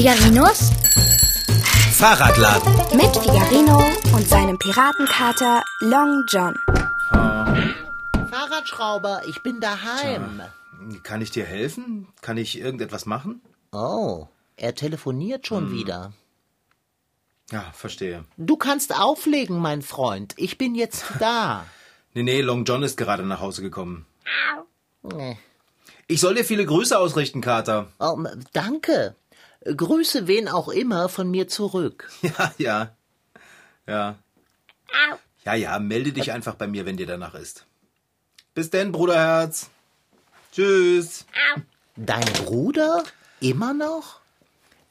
Figarinos Fahrradladen. mit Figarino und seinem Piratenkater Long John. Fahrradschrauber, ich bin daheim. Kann ich dir helfen? Kann ich irgendetwas machen? Oh, er telefoniert schon wieder. Ja, verstehe. Du kannst auflegen, mein Freund. Ich bin jetzt da. Nee, nee, Long John ist gerade nach Hause gekommen. Nee. Ich soll dir viele Grüße ausrichten, Kater. Oh, danke. Grüße wen auch immer von mir zurück. Ja, ja. Ja. Ja, ja, melde dich einfach bei mir, wenn dir danach ist. Bis denn, Bruderherz. Tschüss. Dein Bruder? Immer noch?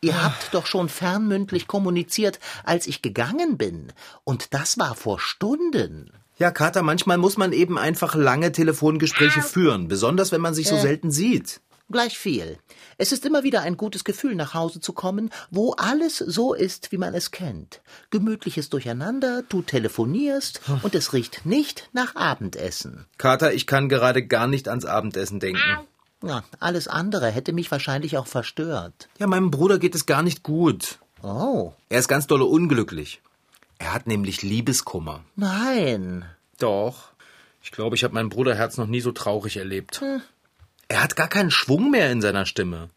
Ihr habt doch schon fernmündlich kommuniziert, als ich gegangen bin. Und das war vor Stunden. Ja, Kater, manchmal muss man eben einfach lange Telefongespräche führen, besonders wenn man sich so selten sieht. Gleich viel. Es ist immer wieder ein gutes Gefühl, nach Hause zu kommen, wo alles so ist, wie man es kennt. Gemütliches Durcheinander, du telefonierst und es riecht nicht nach Abendessen. Kater, ich kann gerade gar nicht ans Abendessen denken. Ja, alles andere hätte mich wahrscheinlich auch verstört. Ja, meinem Bruder geht es gar nicht gut. Oh, Er ist ganz dolle unglücklich. Er hat nämlich Liebeskummer. nein. Doch. Ich glaube, ich habe mein Bruderherz noch nie so traurig erlebt. Er hat gar keinen Schwung mehr in seiner Stimme.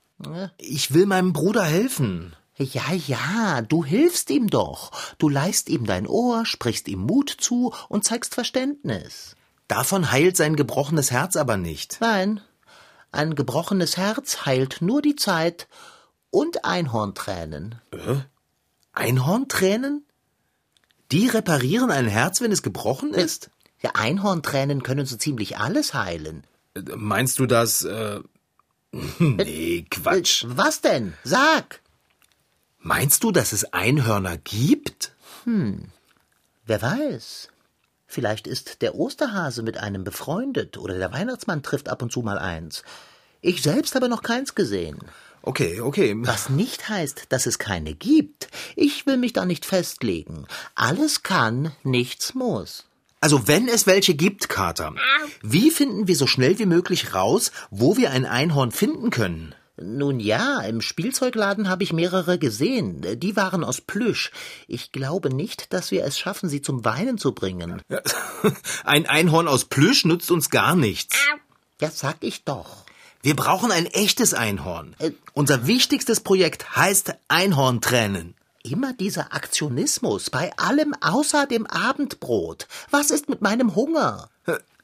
Ich will meinem Bruder helfen. Ja, ja, du hilfst ihm doch. Du leihst ihm dein Ohr, sprichst ihm Mut zu und zeigst Verständnis. Davon heilt sein gebrochenes Herz aber nicht. Nein, ein gebrochenes Herz heilt nur die Zeit und Einhorntränen. Einhorntränen? Die reparieren ein Herz, wenn es gebrochen ist? Ja, Einhorntränen können so ziemlich alles heilen. Äh, Meinst du das, äh... Nee, Quatsch. Äh, Was denn? Sag! Meinst du, dass es Einhörner gibt? Wer weiß? Vielleicht ist der Osterhase mit einem befreundet oder der Weihnachtsmann trifft ab und zu mal eins. Ich selbst habe noch keins gesehen. Okay, okay. Was nicht heißt, dass es keine gibt. Ich will mich da nicht festlegen. Alles kann, nichts muss. Also wenn es welche gibt, Kater, wie finden wir so schnell wie möglich raus, wo wir ein Einhorn finden können? Nun ja, im Spielzeugladen habe ich mehrere gesehen. Die waren aus Plüsch. Ich glaube nicht, dass wir es schaffen, sie zum Weinen zu bringen. Ein Einhorn aus Plüsch nützt uns gar nichts. Ja, sag ich doch. Wir brauchen ein echtes Einhorn. Äh. Unser wichtigstes Projekt heißt Einhorntränen. Immer dieser Aktionismus bei allem außer dem Abendbrot. Was ist mit meinem Hunger?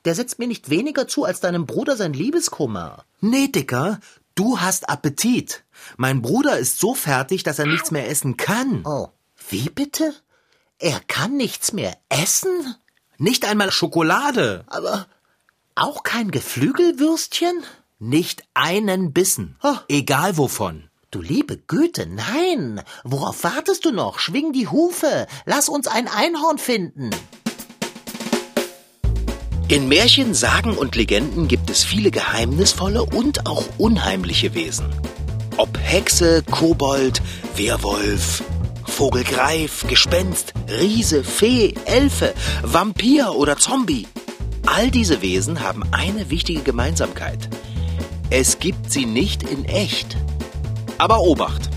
Der setzt mir nicht weniger zu als deinem Bruder sein Liebeskummer. Nee, Dicker, du hast Appetit. Mein Bruder ist so fertig, dass er nichts mehr essen kann. Oh, wie bitte? Er kann nichts mehr essen? Nicht einmal Schokolade. Aber auch kein Geflügelwürstchen? Nicht einen Bissen. Oh. Egal wovon. Du liebe Güte, nein! Worauf wartest du noch? Schwing die Hufe! Lass uns ein Einhorn finden! In Märchen, Sagen und Legenden gibt es viele geheimnisvolle und auch unheimliche Wesen. Ob Hexe, Kobold, Werwolf, Vogelgreif, Gespenst, Riese, Fee, Elfe, Vampir oder Zombie. All diese Wesen haben eine wichtige Gemeinsamkeit. Es gibt sie nicht in echt. Aber Obacht!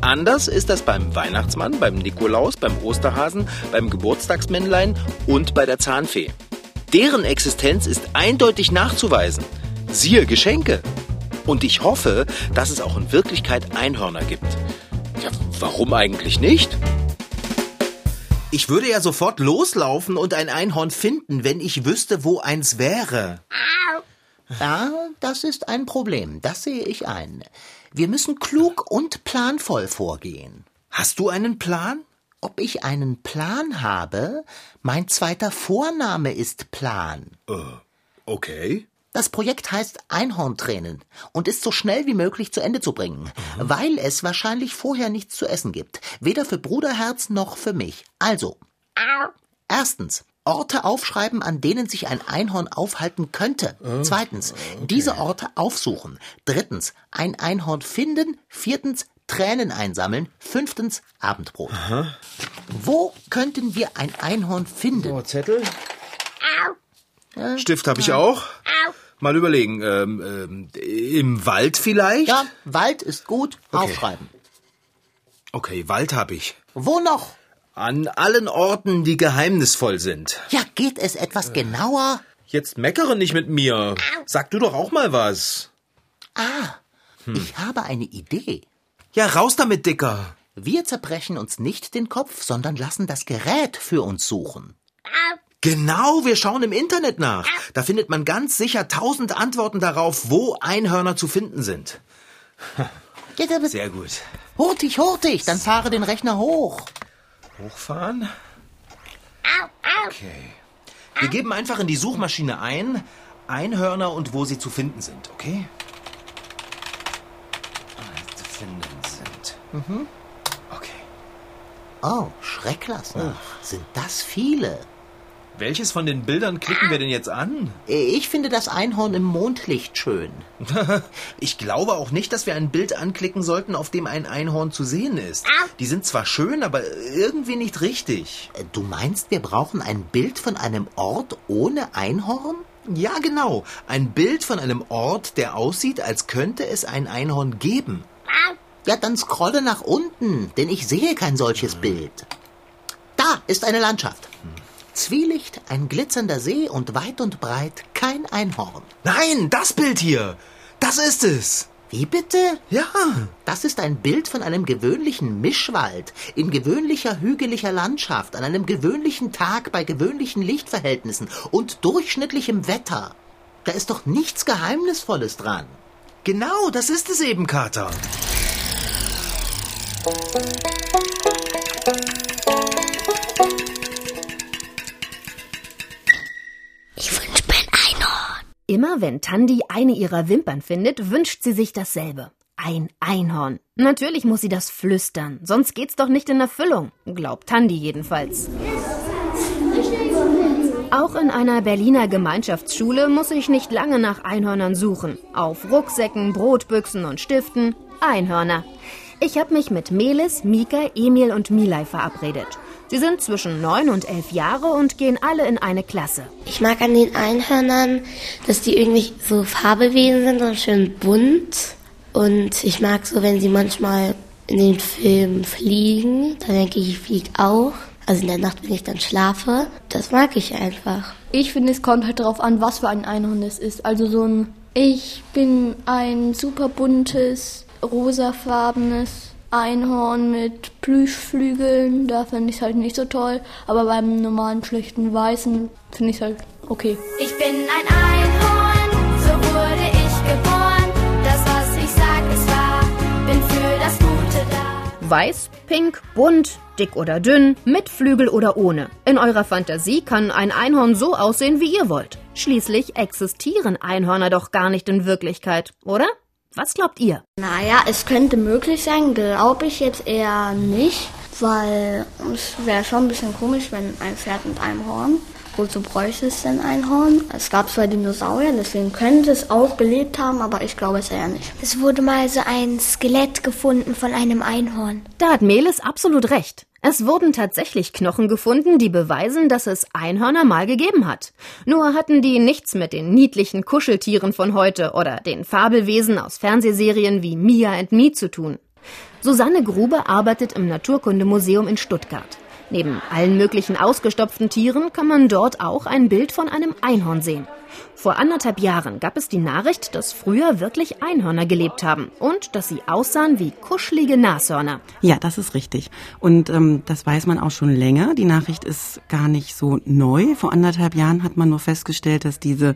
Anders ist das beim Weihnachtsmann, beim Nikolaus, beim Osterhasen, beim Geburtstagsmännlein und bei der Zahnfee. Deren Existenz ist eindeutig nachzuweisen. Siehe Geschenke. Und ich hoffe, dass es auch in Wirklichkeit Einhörner gibt. Ja, warum eigentlich nicht? Ich würde ja sofort loslaufen und ein Einhorn finden, wenn ich wüsste, wo eins wäre. Ja, das ist ein Problem, das sehe ich ein. Wir müssen klug und planvoll vorgehen. Hast du einen Plan? Ob ich einen Plan habe? Mein zweiter Vorname ist Plan. Okay. Das Projekt heißt Einhorntränen und ist so schnell wie möglich zu Ende zu bringen, weil es wahrscheinlich vorher nichts zu essen gibt. Weder für Bruderherz noch für mich. Also, erstens, Orte aufschreiben, an denen sich ein Einhorn aufhalten könnte. Zweitens, diese Orte aufsuchen. Drittens, ein Einhorn finden. Viertens, Tränen einsammeln. Fünftens, Abendbrot. Wo könnten wir ein Einhorn finden? Oh, Zettel. Stift habe ich auch. Mal überlegen. Ähm, ähm, Im Wald vielleicht? Ja, Wald ist gut. Aufschreiben. Okay, Wald hab ich. Wo noch? An allen Orten, die geheimnisvoll sind. Ja, geht es etwas genauer? Jetzt meckere nicht mit mir. Sag du doch auch mal was. Ah, ich habe eine Idee. Ja, raus damit, Dicker. Wir zerbrechen uns nicht den Kopf, sondern lassen das Gerät für uns suchen. Genau, wir schauen im Internet nach. Da findet man ganz sicher tausend Antworten darauf, wo Einhörner zu finden sind. Sehr gut. hurtig, hurtig, dann fahre den Rechner hoch. Hochfahren. Okay. Wir geben einfach in die Suchmaschine ein, Einhörner und wo sie zu finden sind, okay? Zu finden sind. Okay. Oh, schreck lass nach. Sind das viele? Welches von den Bildern klicken wir denn jetzt an? Ich finde das Einhorn im Mondlicht schön. Ich glaube auch nicht, dass wir ein Bild anklicken sollten, auf dem ein Einhorn zu sehen ist. Die sind zwar schön, aber irgendwie nicht richtig. Du meinst, wir brauchen ein Bild von einem Ort ohne Einhorn? Ja, genau. Ein Bild von einem Ort, der aussieht, als könnte es ein Einhorn geben. Ja, dann scrolle nach unten, denn ich sehe kein solches Bild. Da ist eine Landschaft. Zwielicht, ein glitzernder See und weit und breit kein Einhorn. Nein, das Bild hier. Das ist es. Wie bitte? Ja. Das ist ein Bild von einem gewöhnlichen Mischwald, in gewöhnlicher hügeliger Landschaft, an einem gewöhnlichen Tag bei gewöhnlichen Lichtverhältnissen und durchschnittlichem Wetter. Da ist doch nichts Geheimnisvolles dran. Genau, das ist es eben, Kater. Immer wenn Tandi eine ihrer Wimpern findet, wünscht sie sich dasselbe. Ein Einhorn. Natürlich muss sie das flüstern, sonst geht's doch nicht in Erfüllung, glaubt Tandi jedenfalls. Auch in einer Berliner Gemeinschaftsschule muss ich nicht lange nach Einhörnern suchen. Auf Rucksäcken, Brotbüchsen und Stiften Einhörner. Ich habe mich mit Melis, Mika, Emil und Milay verabredet. Sie sind zwischen neun und elf Jahre und gehen alle in eine Klasse. Ich mag an den Einhörnern, dass die irgendwie so Farbewesen sind und schön bunt. Und ich mag so, wenn sie manchmal in den Filmen fliegen, dann denke ich, ich fliege auch. Also in der Nacht, wenn ich dann schlafe. Das mag ich einfach. Ich finde, es kommt halt darauf an, was für ein Einhorn es ist. Also so ein, ich bin ein super buntes, rosafarbenes Einhorn mit Plüschflügeln. Da finde ich es halt nicht so toll. Aber beim normalen, schlichten Weißen finde ich es halt okay. Ich bin ein Einhorn, so wurde ich geboren. Das, was ich sag, ist wahr. Bin für das Gute da. Weiß, pink, bunt, dick oder dünn, mit Flügel oder ohne. In eurer Fantasie kann ein Einhorn so aussehen, wie ihr wollt. Schließlich existieren Einhörner doch gar nicht in Wirklichkeit, oder? Was glaubt ihr? Naja, es könnte möglich sein, glaube ich jetzt eher nicht, weil es wäre schon ein bisschen komisch, wenn ein Pferd mit einem Horn. Wozu bräuchte es denn ein Horn? Es gab zwar Dinosaurier, deswegen könnte es auch gelebt haben, aber ich glaube es eher nicht. Es wurde mal so ein Skelett gefunden von einem Einhorn. Da hat Melis absolut recht. Es wurden tatsächlich Knochen gefunden, die beweisen, dass es Einhörner mal gegeben hat. Nur hatten die nichts mit den niedlichen Kuscheltieren von heute oder den Fabelwesen aus Fernsehserien wie Mia and Me zu tun. Susanne Grube arbeitet im Naturkundemuseum in Stuttgart. Neben allen möglichen ausgestopften Tieren kann man dort auch ein Bild von einem Einhorn sehen. Vor anderthalb Jahren gab es die Nachricht, dass früher wirklich Einhörner gelebt haben und dass sie aussahen wie kuschelige Nashörner. Ja, das ist richtig. Und ähm, das weiß man auch schon länger. Die Nachricht ist gar nicht so neu. Vor anderthalb Jahren hat man nur festgestellt, dass diese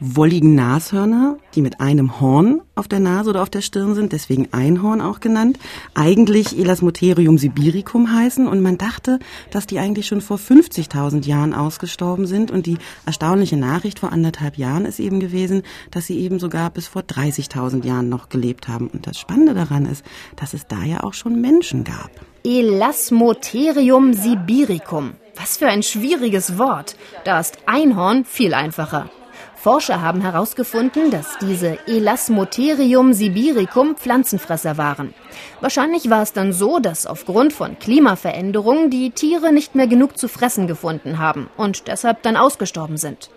wolligen Nashörner, die mit einem Horn auf der Nase oder auf der Stirn sind, deswegen Einhorn auch genannt, eigentlich Elasmotherium sibiricum heißen und man dachte, dass die eigentlich schon vor 50.000 Jahren ausgestorben sind und die erstaunliche Nachricht vor anderthalb Jahren ist eben gewesen, dass sie eben sogar bis vor 30.000 Jahren noch gelebt haben und das Spannende daran ist, dass es da ja auch schon Menschen gab. Elasmotherium sibiricum. Was für ein schwieriges Wort. Da ist Einhorn viel einfacher. Forscher haben herausgefunden, dass diese Elasmotherium sibiricum Pflanzenfresser waren. Wahrscheinlich war es dann so, dass aufgrund von Klimaveränderungen die Tiere nicht mehr genug zu fressen gefunden haben und deshalb dann ausgestorben sind.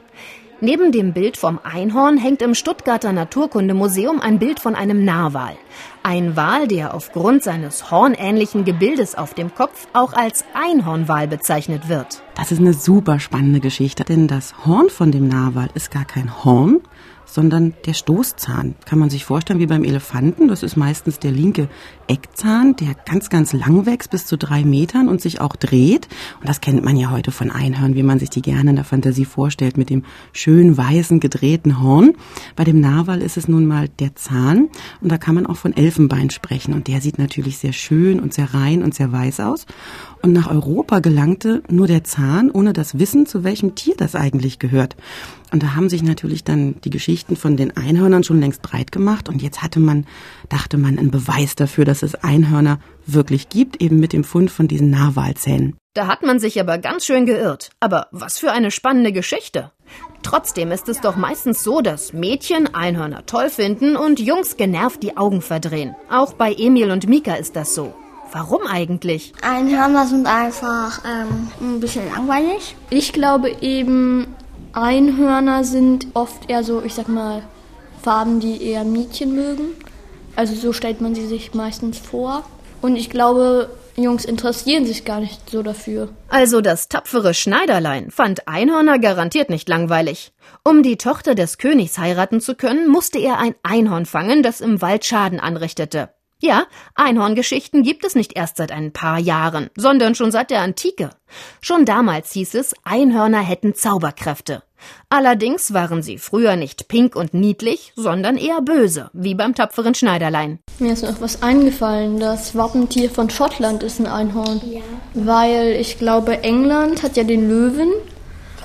Neben dem Bild vom Einhorn hängt im Stuttgarter Naturkundemuseum ein Bild von einem Narwal. Ein Wal, der aufgrund seines hornähnlichen Gebildes auf dem Kopf auch als Einhornwal bezeichnet wird. Das ist eine super spannende Geschichte, denn das Horn von dem Narwal ist gar kein Horn, sondern der Stoßzahn. Kann man sich vorstellen wie beim Elefanten. Das ist meistens der linke Eckzahn, der ganz, ganz lang wächst, bis zu drei Metern und sich auch dreht. Und das kennt man ja heute von Einhörn, wie man sich die gerne in der Fantasie vorstellt, mit dem schön weißen, gedrehten Horn. Bei dem Narwal ist es nun mal der Zahn. Und da kann man auch von Elfenbein sprechen. Und der sieht natürlich sehr schön und sehr rein und sehr weiß aus. Und nach Europa gelangte nur der Zahn, ohne das Wissen, zu welchem Tier das eigentlich gehört. Und da haben sich natürlich dann die Geschichten von den Einhörnern schon längst breit gemacht. Und jetzt hatte man, dachte man, einen Beweis dafür, dass es Einhörner wirklich gibt, eben mit dem Fund von diesen Narwalzähnen. Da hat man sich aber ganz schön geirrt. Aber was für eine spannende Geschichte. Trotzdem ist es doch meistens so, dass Mädchen Einhörner toll finden und Jungs genervt die Augen verdrehen. Auch bei Emil und Mika ist das so. Warum eigentlich? Einhörner sind einfach ähm, ein bisschen langweilig. Ich glaube eben, Einhörner sind oft eher so, ich sag mal, Farben, die eher Mädchen mögen. Also so stellt man sie sich meistens vor. Und ich glaube, Jungs interessieren sich gar nicht so dafür. Also das tapfere Schneiderlein fand Einhörner garantiert nicht langweilig. Um die Tochter des Königs heiraten zu können, musste er ein Einhorn fangen, das im Wald Schaden anrichtete. Ja, Einhorngeschichten gibt es nicht erst seit ein paar Jahren, sondern schon seit der Antike. Schon damals hieß es, Einhörner hätten Zauberkräfte. Allerdings waren sie früher nicht pink und niedlich, sondern eher böse, wie beim tapferen Schneiderlein. Mir ist noch was eingefallen. Das Wappentier von Schottland ist ein Einhorn. Ja. Weil ich glaube, England hat ja den Löwen.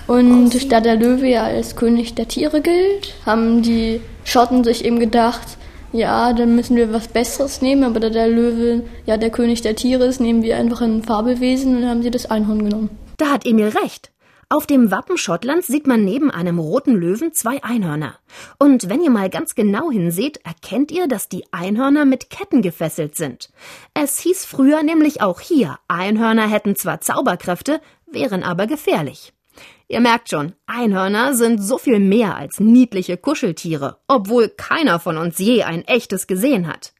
Und da der Löwe ja als König der Tiere gilt, haben die Schotten sich eben gedacht, ja, dann müssen wir was Besseres nehmen, aber da der Löwe ja der König der Tiere ist, nehmen wir einfach ein Fabelwesen und haben sie das Einhorn genommen. Da hat Emil recht. Auf dem Wappen Schottlands sieht man neben einem roten Löwen zwei Einhörner. Und wenn ihr mal ganz genau hinseht, erkennt ihr, dass die Einhörner mit Ketten gefesselt sind. Es hieß früher nämlich auch hier, Einhörner hätten zwar Zauberkräfte, wären aber gefährlich. Ihr merkt schon, Einhörner sind so viel mehr als niedliche Kuscheltiere, obwohl keiner von uns je ein echtes gesehen hat.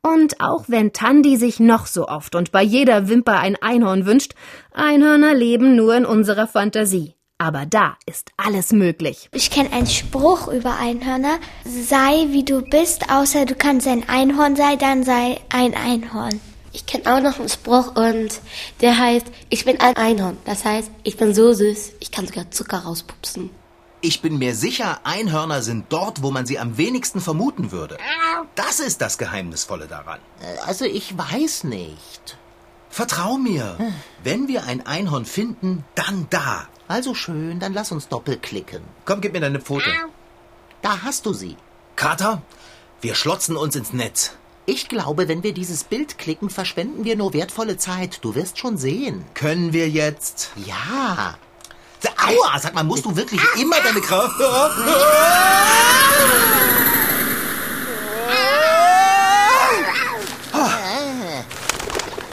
Und auch wenn Tandy sich noch so oft und bei jeder Wimper ein Einhorn wünscht, Einhörner leben nur in unserer Fantasie. Aber da ist alles möglich. Ich kenne einen Spruch über Einhörner. Sei wie du bist, außer du kannst ein Einhorn sein, dann sei ein Einhorn. Ich kenne auch noch einen Spruch und der heißt, ich bin ein Einhorn. Das heißt, ich bin so süß, ich kann sogar Zucker rauspupsen. Ich bin mir sicher, Einhörner sind dort, wo man sie am wenigsten vermuten würde. Das ist das Geheimnisvolle daran. Also ich weiß nicht. Vertrau mir. Wenn wir ein Einhorn finden, dann da. Also schön, dann lass uns doppelklicken. Komm, gib mir deine Pfote. Da hast du sie. Kater, wir schlotzen uns ins Netz. Ich glaube, wenn wir dieses Bild klicken, verschwenden wir nur wertvolle Zeit. Du wirst schon sehen. Können wir jetzt? Ja. Aua, sag mal, musst du wirklich immer deine Kraft...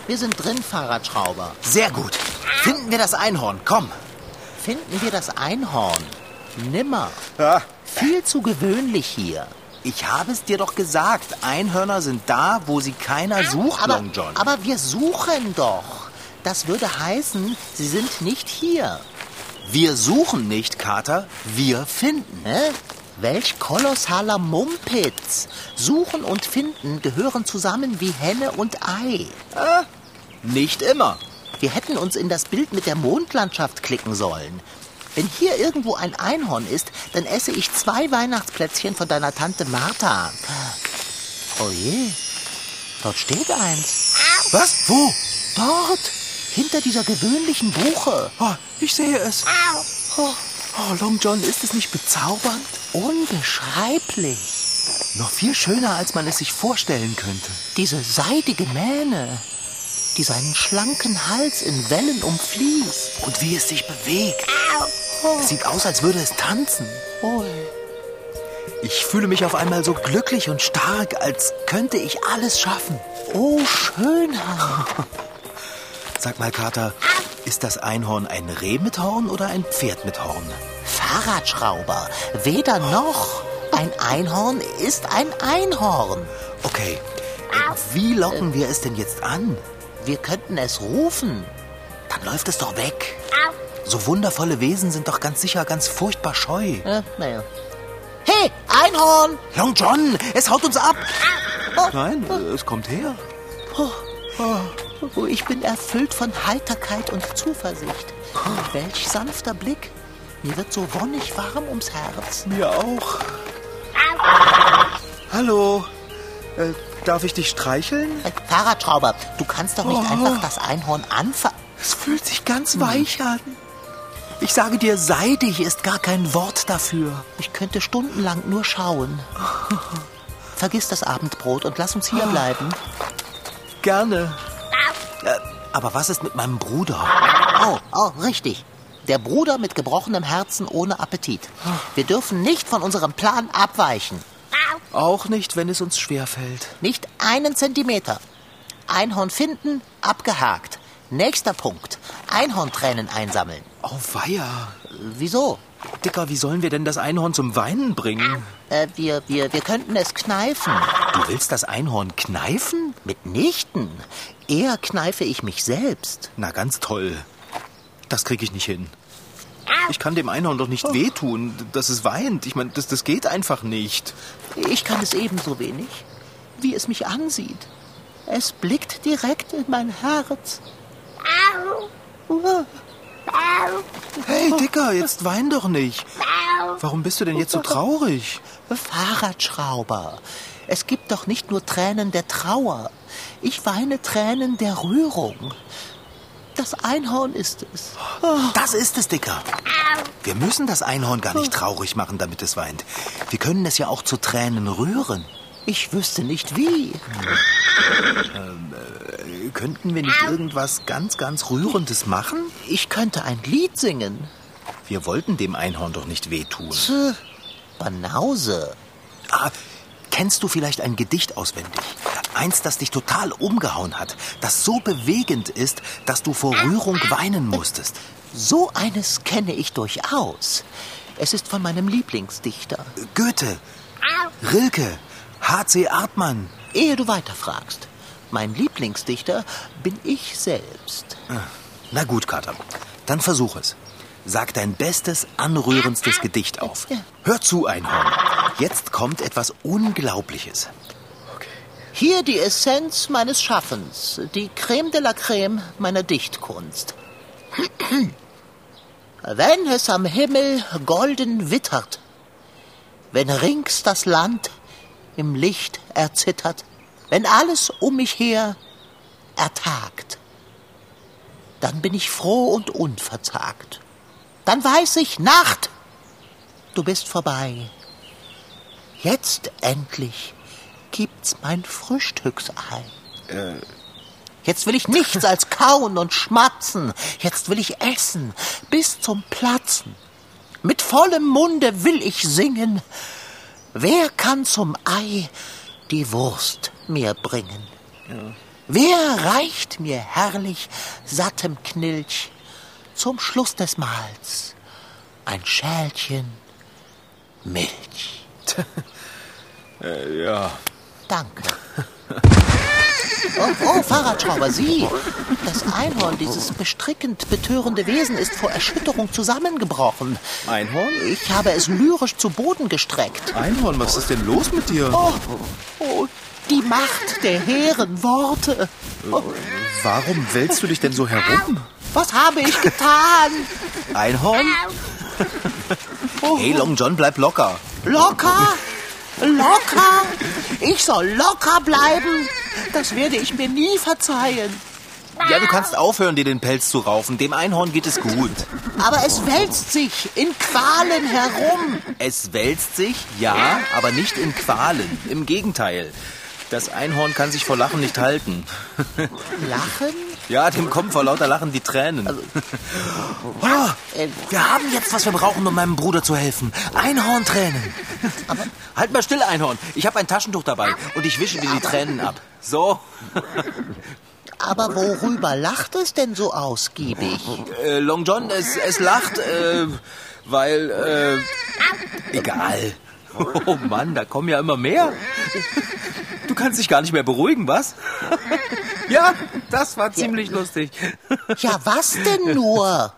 Wir sind drin, Fahrradschrauber. Sehr gut. Finden wir das Einhorn, komm. Finden wir das Einhorn? Nimmer. Ja. Viel zu gewöhnlich hier. Ich habe es dir doch gesagt. Einhörner sind da, wo sie keiner sucht, Aber, Long John. aber wir suchen doch. Das würde heißen, sie sind nicht hier. wir suchen nicht, Kater. Wir finden. Hä? Welch kolossaler Mumpitz. Suchen und finden gehören zusammen wie Henne und Ei. Nicht immer. Wir hätten uns in das Bild mit der Mondlandschaft klicken sollen. Wenn hier irgendwo ein Einhorn ist, dann esse ich zwei Weihnachtsplätzchen von deiner Tante Martha. Oh je, dort steht eins. Was? Wo? Dort, hinter dieser gewöhnlichen Buche. Oh, ich sehe es. Oh, oh, Long John, ist es nicht bezaubernd? Unbeschreiblich. Noch viel schöner, als man es sich vorstellen könnte. Diese seidige Mähne, die seinen schlanken Hals in Wellen umfließt. Und wie es sich bewegt. Es sieht aus, als würde es tanzen. Ui. Ich fühle mich auf einmal so glücklich und stark, als könnte ich alles schaffen. Oh, Schönheit. Sag mal, Kater, ist das Einhorn ein Reh mit Horn oder ein Pferd mit Horn? Fahrradschrauber. Weder noch. Ein Einhorn ist ein Einhorn. Okay. Wie locken wir es denn jetzt an? Wir könnten es rufen. Dann läuft es doch weg. So wundervolle Wesen sind doch ganz sicher ganz furchtbar scheu. Äh, naja. Hey, Einhorn! Long John, es haut uns ab. Nein, es kommt her. Oh, ich bin erfüllt von Heiterkeit und Zuversicht. Welch sanfter Blick. Mir wird so wonnig warm ums Herz. Mir auch. Hallo. Äh, darf ich dich streicheln? Äh, Fahrradschrauber, du kannst doch nicht Oh. einfach das Einhorn anfassen. Es fühlt sich ganz weich an. Ich sage dir, seidig ist gar kein Wort dafür. Ich könnte stundenlang nur schauen. Vergiss das Abendbrot und lass uns hier bleiben. Gerne. Äh, aber was ist mit meinem Bruder? Oh, oh, richtig. Der Bruder mit gebrochenem Herzen ohne Appetit. Wir dürfen nicht von unserem Plan abweichen. Auch nicht, wenn es uns schwerfällt. Nicht einen Zentimeter. Einhorn finden, abgehakt. Nächster Punkt. Einhorntränen einsammeln. Oh, weia. Wieso? Dicker, wie sollen wir denn das Einhorn zum Weinen bringen? Äh, wir, wir, wir könnten es kneifen. Du willst das Einhorn kneifen? Mitnichten. Eher kneife ich mich selbst. Na, ganz toll. Das krieg ich nicht hin. Ich kann dem Einhorn doch nicht wehtun, dass es weint. Ich meine, das, das geht einfach nicht. Ich kann es ebenso wenig, wie es mich ansieht. Es blickt direkt in mein Herz. Hey, Dicker, jetzt wein doch nicht. Warum bist du denn jetzt so traurig? Fahrradschrauber. Es gibt doch nicht nur Tränen der Trauer. Ich weine Tränen der Rührung. Das Einhorn ist es. Das ist es, Dicker. Wir müssen das Einhorn gar nicht traurig machen, damit es weint. Wir können es ja auch zu Tränen rühren. Ich wüsste nicht wie. Könnten wir nicht irgendwas ganz, ganz Rührendes machen? Ich könnte ein Lied singen. Wir wollten dem Einhorn doch nicht wehtun. Tch, Banause. Ah, kennst du vielleicht ein Gedicht auswendig? Eins, das dich total umgehauen hat, das so bewegend ist, dass du vor Rührung weinen musstest. So eines kenne ich durchaus. Es ist von meinem Lieblingsdichter. Goethe, Rilke, H.C. Artmann. Ehe du weiterfragst. Mein Lieblingsdichter bin ich selbst. Na gut, Kater, dann versuch es. Sag dein bestes, anrührendstes Gedicht auf. Hör zu, Einhorn. Jetzt kommt etwas Unglaubliches. Hier die Essenz meines Schaffens, die Creme de la Creme meiner Dichtkunst. Wenn es am Himmel golden wittert, wenn rings das Land im Licht erzittert, wenn alles um mich her ertagt, dann bin ich froh und unverzagt. Dann weiß ich, Nacht, du bist vorbei. Jetzt endlich gibt's mein Frühstücksei. Jetzt will ich nichts als kauen und schmatzen. Jetzt will ich essen bis zum Platzen. Mit vollem Munde will ich singen. Wer kann zum Ei die Wurst mir bringen? Wer reicht mir herrlich sattem Knilch zum Schluss des Mahls ein Schälchen Milch? Ja. Danke. Oh, oh, Fahrradschrauber, Sie! Das Einhorn, dieses bestrickend betörende Wesen, ist vor Erschütterung zusammengebrochen. Einhorn? Ich habe es lyrisch zu Boden gestreckt. Einhorn, was ist denn los mit dir? Oh, oh, die Macht der hehren Worte. Oh, Warum wälzt du dich denn so herum? was habe ich getan? Einhorn? Hey, Long John, bleib locker. Locker? Locker? Ich soll locker bleiben? Das werde ich mir nie verzeihen. Ja, du kannst aufhören, dir den Pelz zu raufen. Dem Einhorn geht es gut. Aber es wälzt sich in Qualen herum. Es wälzt sich, ja, aber nicht in Qualen. Im Gegenteil. Das Einhorn kann sich vor Lachen nicht halten. Lachen? Ja, dem kommen vor lauter Lachen die Tränen. Oh, wir haben jetzt, was wir brauchen, um meinem Bruder zu helfen. Einhorntränen. halt mal still, Einhorn. Ich habe ein Taschentuch dabei und ich wische dir die Tränen ab. So. Aber worüber lacht es denn so ausgiebig? Äh, Long John, es, es lacht, äh, weil, äh, egal. Oh Mann, da kommen ja immer mehr. Du kannst dich gar nicht mehr beruhigen, was? Ja, das war ziemlich lustig. Ja, was denn nur?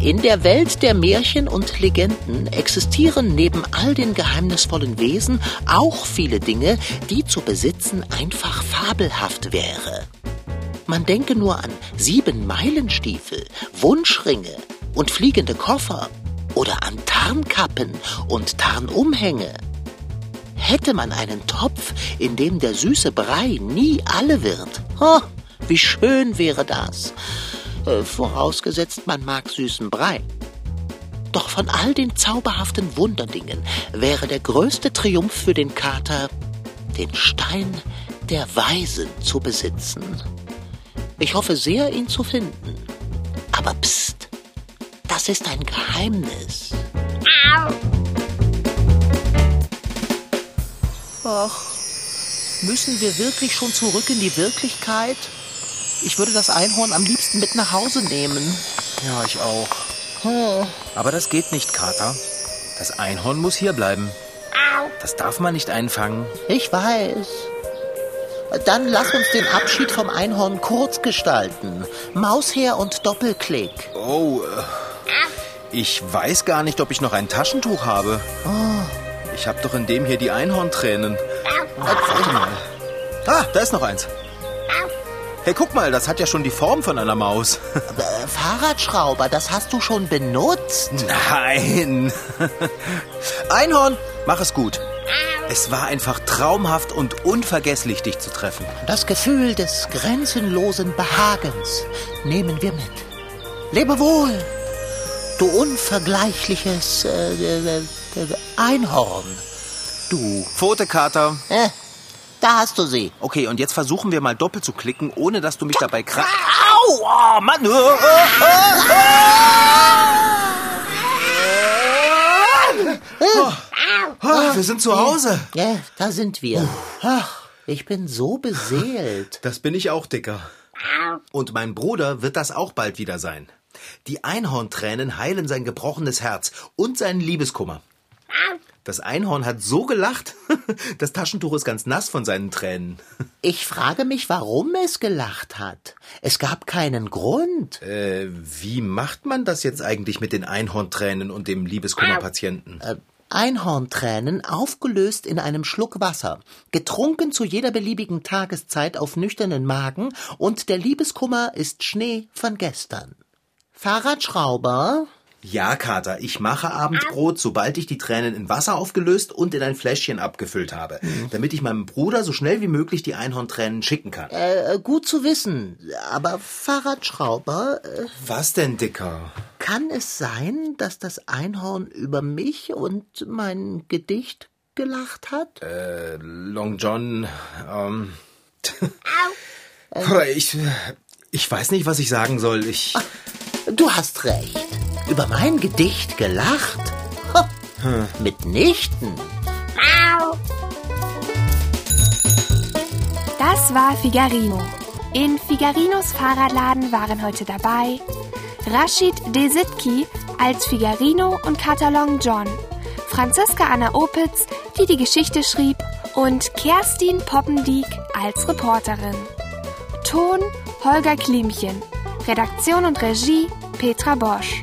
In der Welt der Märchen und Legenden existieren neben all den geheimnisvollen Wesen auch viele Dinge, die zu besitzen einfach fabelhaft wäre. Man denke nur an sieben Meilenstiefel, Wunschringe und fliegende Koffer oder an Tarnkappen und Tarnumhänge. Hätte man einen Topf, in dem der süße Brei nie alle wird, oh, wie schön wäre das. Äh, vorausgesetzt, man mag süßen Brei. Doch von all den zauberhaften Wunderdingen wäre der größte Triumph für den Kater, den Stein der Weisen zu besitzen. Ich hoffe sehr, ihn zu finden. Aber pst, das ist ein Geheimnis. Ach, müssen wir wirklich schon zurück in die Wirklichkeit? Ich würde das Einhorn am liebsten mit nach Hause nehmen. Ja, ich auch. Aber das geht nicht, Kater. Das Einhorn muss hier bleiben. Das darf man nicht einfangen. Ich weiß. Dann lass uns den Abschied vom Einhorn kurz gestalten. Maus her und Doppelklick. Oh, äh, ich weiß gar nicht, ob ich noch ein Taschentuch habe. Ich habe doch in dem hier die Einhorntränen. Warte mal. Ah, da ist noch eins. Hey, guck mal, das hat ja schon die Form von einer Maus. Äh, Fahrradschrauber, das hast du schon benutzt. Nein. Einhorn, mach es gut. Es war einfach traumhaft und unvergesslich, dich zu treffen. Das Gefühl des grenzenlosen Behagens nehmen wir mit. Lebe wohl, du unvergleichliches äh, äh, äh, Einhorn. Du. Pfote, Äh, da hast du sie. Okay, und jetzt versuchen wir mal doppelt zu klicken, ohne dass du mich dabei kra... Au! Oh, Mann! Oh, oh, oh. Oh, wir sind zu Hause. Ja, da sind wir. Ich bin so beseelt. Das bin ich auch, Dicker. Und mein Bruder wird das auch bald wieder sein. Die Einhorntränen heilen sein gebrochenes Herz und seinen Liebeskummer. Das Einhorn hat so gelacht, das Taschentuch ist ganz nass von seinen Tränen. Ich frage mich, warum es gelacht hat. Es gab keinen Grund. Äh, wie macht man das jetzt eigentlich mit den Einhorntränen und dem Liebeskummerpatienten? Äh, Einhorntränen aufgelöst in einem Schluck Wasser, getrunken zu jeder beliebigen Tageszeit auf nüchternen Magen und der Liebeskummer ist Schnee von gestern. Fahrradschrauber? Ja, Kater, ich mache Abendbrot, sobald ich die Tränen in Wasser aufgelöst und in ein Fläschchen abgefüllt habe, damit ich meinem Bruder so schnell wie möglich die Einhorntränen schicken kann. Äh, gut zu wissen, aber Fahrradschrauber, äh, Was denn, Dicker? kann es sein, dass das Einhorn über mich und mein Gedicht gelacht hat? Äh, Long John, ähm. ich, ich weiß nicht, was ich sagen soll. Ich. Du hast recht. Über mein Gedicht gelacht? Ha, mitnichten. Das war Figarino. In Figarinos Fahrradladen waren heute dabei Rashid Desitki als Figarino und Katalon John, Franziska Anna Opitz, die die Geschichte schrieb, und Kerstin Poppendiek als Reporterin. Ton Holger Klimchen. Redaktion und Regie Petra Bosch.